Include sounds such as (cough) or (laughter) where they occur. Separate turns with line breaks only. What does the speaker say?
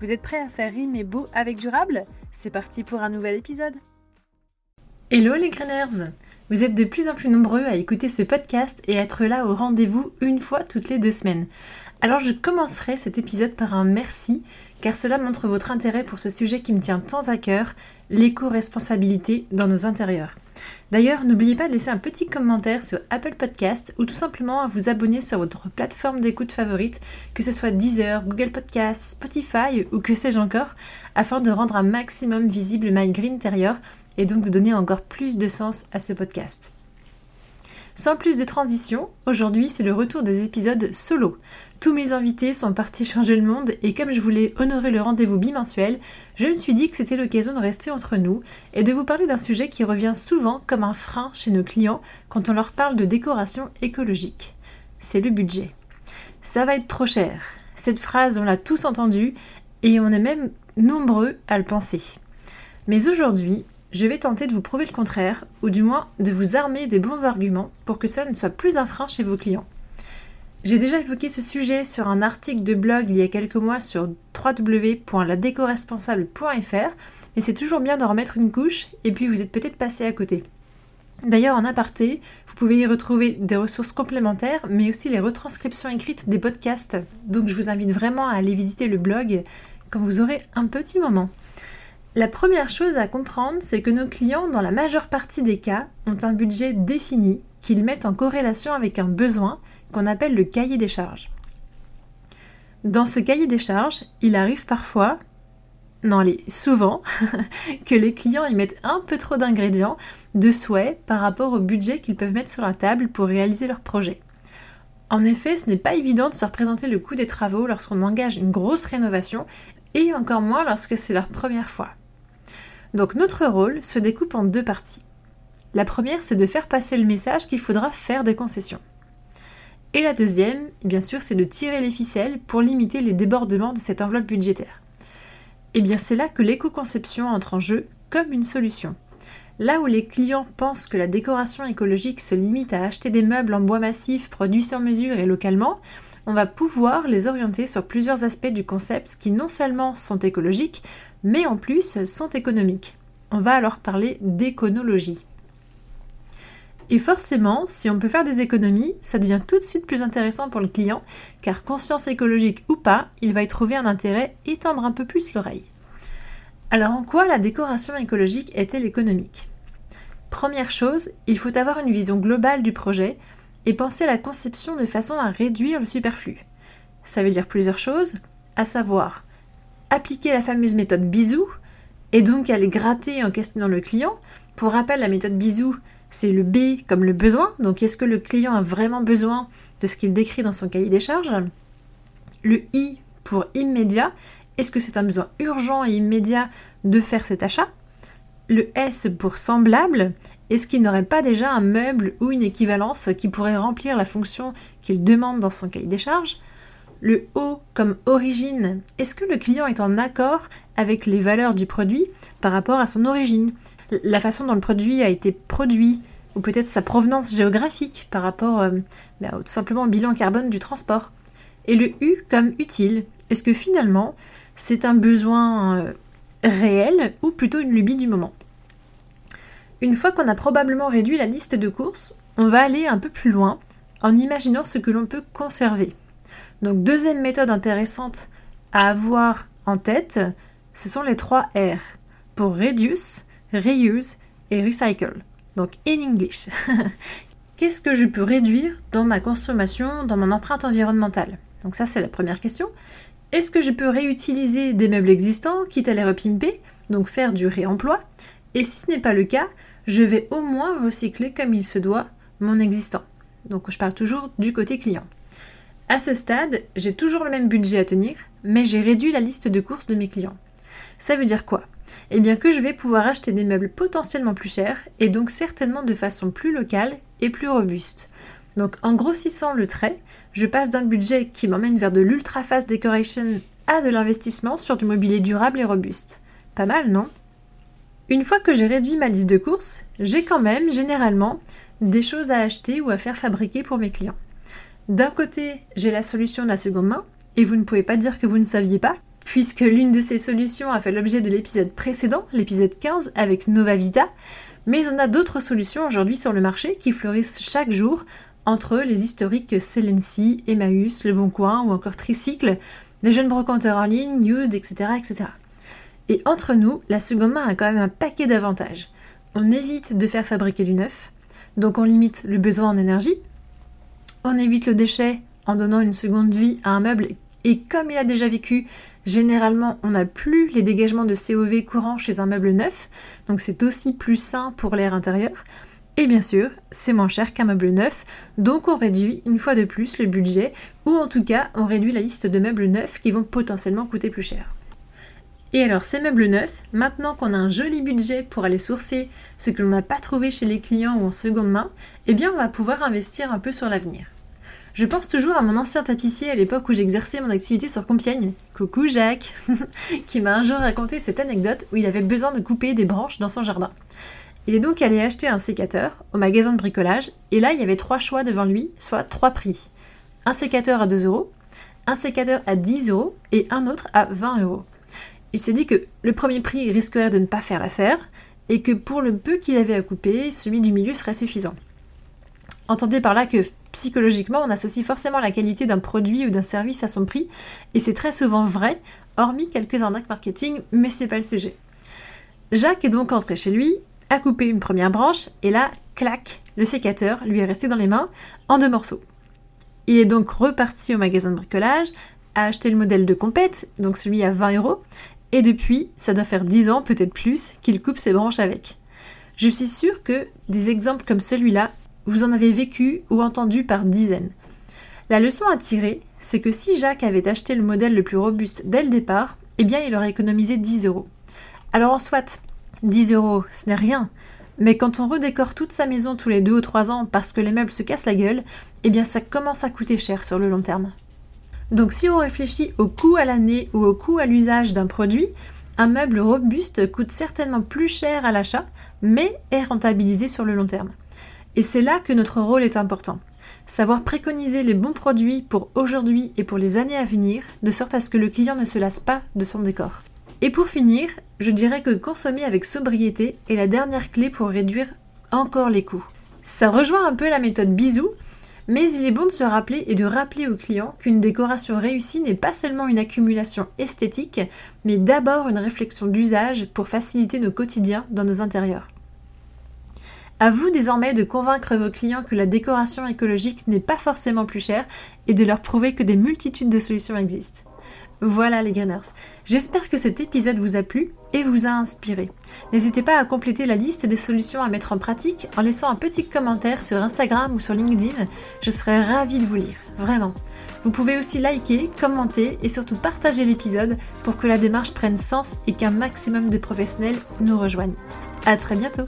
Vous êtes prêts à faire rimer beau avec durable? C'est parti pour un nouvel épisode
Hello les Greeners Vous êtes de plus en plus nombreux à écouter ce podcast et être là au rendez-vous une fois toutes les deux semaines. Alors je commencerai cet épisode par un merci car cela montre votre intérêt pour ce sujet qui me tient tant à cœur, l'éco-responsabilité dans nos intérieurs. D'ailleurs, n'oubliez pas de laisser un petit commentaire sur Apple Podcast ou tout simplement à vous abonner sur votre plateforme d'écoute favorite, que ce soit Deezer, Google Podcast, Spotify ou que sais-je encore, afin de rendre un maximum visible My Green Interior et donc de donner encore plus de sens à ce podcast. Sans plus de transition, aujourd'hui c'est le retour des épisodes solo. Tous mes invités sont partis changer le monde et comme je voulais honorer le rendez-vous bimensuel, je me suis dit que c'était l'occasion de rester entre nous et de vous parler d'un sujet qui revient souvent comme un frein chez nos clients quand on leur parle de décoration écologique. C'est le budget. Ça va être trop cher. Cette phrase, on l'a tous entendue et on est même nombreux à le penser. Mais aujourd'hui, je vais tenter de vous prouver le contraire, ou du moins de vous armer des bons arguments pour que cela ne soit plus un frein chez vos clients. J'ai déjà évoqué ce sujet sur un article de blog il y a quelques mois sur www.ladécoresponsable.fr, mais c'est toujours bien d'en remettre une couche, et puis vous êtes peut-être passé à côté. D'ailleurs, en aparté, vous pouvez y retrouver des ressources complémentaires, mais aussi les retranscriptions écrites des podcasts. Donc je vous invite vraiment à aller visiter le blog quand vous aurez un petit moment. La première chose à comprendre, c'est que nos clients, dans la majeure partie des cas, ont un budget défini qu'ils mettent en corrélation avec un besoin qu'on appelle le cahier des charges. Dans ce cahier des charges, il arrive parfois, non, les, souvent, (laughs) que les clients y mettent un peu trop d'ingrédients, de souhaits par rapport au budget qu'ils peuvent mettre sur la table pour réaliser leur projet. En effet, ce n'est pas évident de se représenter le coût des travaux lorsqu'on engage une grosse rénovation et encore moins lorsque c'est leur première fois. Donc notre rôle se découpe en deux parties. La première, c'est de faire passer le message qu'il faudra faire des concessions. Et la deuxième, bien sûr, c'est de tirer les ficelles pour limiter les débordements de cette enveloppe budgétaire. Et eh bien c'est là que l'éco-conception entre en jeu comme une solution. Là où les clients pensent que la décoration écologique se limite à acheter des meubles en bois massif produits sur mesure et localement, on va pouvoir les orienter sur plusieurs aspects du concept qui non seulement sont écologiques, mais en plus sont économiques. On va alors parler d'éconologie. Et forcément, si on peut faire des économies, ça devient tout de suite plus intéressant pour le client, car conscience écologique ou pas, il va y trouver un intérêt et tendre un peu plus l'oreille. Alors en quoi la décoration écologique est-elle économique? Première chose, il faut avoir une vision globale du projet et penser à la conception de façon à réduire le superflu. Ça veut dire plusieurs choses, à savoir appliquer la fameuse méthode bisou et donc aller gratter en questionnant le client. Pour rappel, la méthode bisou, c'est le B comme le besoin. Donc, est-ce que le client a vraiment besoin de ce qu'il décrit dans son cahier des charges? Le I pour immédiat. Est-ce que c'est un besoin urgent et immédiat de faire cet achat? Le S pour semblable. Est-ce qu'il n'aurait pas déjà un meuble ou une équivalence qui pourrait remplir la fonction qu'il demande dans son cahier des charges? Le O comme origine, est-ce que le client est en accord avec les valeurs du produit par rapport à son origine? La façon dont le produit a été produit, ou peut-être sa provenance géographique par rapport euh, bah, tout simplement au bilan carbone du transport? Et le U comme utile, est-ce que finalement c'est un besoin euh, réel ou plutôt une lubie du moment? Une fois qu'on a probablement réduit la liste de courses, on va aller un peu plus loin en imaginant ce que l'on peut conserver. Donc deuxième méthode intéressante à avoir en tête, ce sont les trois R pour reduce, reuse et recycle. Donc in English. (laughs) Qu'est-ce que je peux réduire dans ma consommation, dans mon empreinte environnementale? Donc ça c'est la première question. Est-ce que je peux réutiliser des meubles existants, quitte à les repimper, donc faire du réemploi? Et si ce n'est pas le cas, je vais au moins recycler comme il se doit mon existant. Donc je parle toujours du côté client. À ce stade, j'ai toujours le même budget à tenir, mais j'ai réduit la liste de courses de mes clients. Ça veut dire quoi? Eh bien que je vais pouvoir acheter des meubles potentiellement plus chers et donc certainement de façon plus locale et plus robuste. Donc en grossissant le trait, je passe d'un budget qui m'emmène vers de l'ultra fast decoration à de l'investissement sur du mobilier durable et robuste. Pas mal, non? Une fois que j'ai réduit ma liste de courses, j'ai quand même généralement des choses à acheter ou à faire fabriquer pour mes clients. D'un côté, j'ai la solution de la seconde main, et vous ne pouvez pas dire que vous ne saviez pas, puisque l'une de ces solutions a fait l'objet de l'épisode précédent, l'épisode 15, avec Nova Vita, mais on a d'autres solutions aujourd'hui sur le marché qui fleurissent chaque jour, entre les historiques Celency, Emmaüs, Le Bon Coin ou encore Tricycle, les jeunes brocanteurs en ligne, Used, etc., etc. Et entre nous, la seconde main a quand même un paquet d'avantages. On évite de faire fabriquer du neuf, donc on limite le besoin en énergie, on évite le déchet en donnant une seconde vie à un meuble et comme il a déjà vécu, généralement on n'a plus les dégagements de COV courants chez un meuble neuf, donc c'est aussi plus sain pour l'air intérieur. Et bien sûr, c'est moins cher qu'un meuble neuf, donc on réduit une fois de plus le budget, ou en tout cas on réduit la liste de meubles neufs qui vont potentiellement coûter plus cher. Et alors ces meubles neufs, maintenant qu'on a un joli budget pour aller sourcer ce que l'on n'a pas trouvé chez les clients ou en seconde main, eh bien on va pouvoir investir un peu sur l'avenir. Je pense toujours à mon ancien tapissier à l'époque où j'exerçais mon activité sur Compiègne. Coucou Jacques (laughs) Qui m'a un jour raconté cette anecdote où il avait besoin de couper des branches dans son jardin. Il est donc allé acheter un sécateur au magasin de bricolage et là il y avait trois choix devant lui, soit trois prix. Un sécateur à 2 euros, un sécateur à 10 euros et un autre à 20 euros. Il s'est dit que le premier prix risquerait de ne pas faire l'affaire et que pour le peu qu'il avait à couper, celui du milieu serait suffisant. Entendez par là que psychologiquement, on associe forcément la qualité d'un produit ou d'un service à son prix, et c'est très souvent vrai, hormis quelques arnaques marketing, mais c'est pas le sujet. Jacques est donc entré chez lui, a coupé une première branche, et là, clac, le sécateur lui est resté dans les mains en deux morceaux. Il est donc reparti au magasin de bricolage, a acheté le modèle de compète, donc celui à 20 euros, et depuis, ça doit faire 10 ans, peut-être plus, qu'il coupe ses branches avec. Je suis sûre que des exemples comme celui-là vous en avez vécu ou entendu par dizaines. La leçon à tirer, c'est que si Jacques avait acheté le modèle le plus robuste dès le départ, eh bien il aurait économisé 10 euros. Alors en soit, 10 euros, ce n'est rien, mais quand on redécore toute sa maison tous les 2 ou 3 ans parce que les meubles se cassent la gueule, eh bien ça commence à coûter cher sur le long terme. Donc si on réfléchit au coût à l'année ou au coût à l'usage d'un produit, un meuble robuste coûte certainement plus cher à l'achat, mais est rentabilisé sur le long terme. Et c'est là que notre rôle est important. Savoir préconiser les bons produits pour aujourd'hui et pour les années à venir, de sorte à ce que le client ne se lasse pas de son décor. Et pour finir, je dirais que consommer avec sobriété est la dernière clé pour réduire encore les coûts. Ça rejoint un peu la méthode bisou, mais il est bon de se rappeler et de rappeler au client qu'une décoration réussie n'est pas seulement une accumulation esthétique, mais d'abord une réflexion d'usage pour faciliter nos quotidiens dans nos intérieurs. À vous désormais de convaincre vos clients que la décoration écologique n'est pas forcément plus chère et de leur prouver que des multitudes de solutions existent. Voilà les Greeners. J'espère que cet épisode vous a plu et vous a inspiré. N'hésitez pas à compléter la liste des solutions à mettre en pratique en laissant un petit commentaire sur Instagram ou sur LinkedIn. Je serais ravie de vous lire, vraiment. Vous pouvez aussi liker, commenter et surtout partager l'épisode pour que la démarche prenne sens et qu'un maximum de professionnels nous rejoignent. À très bientôt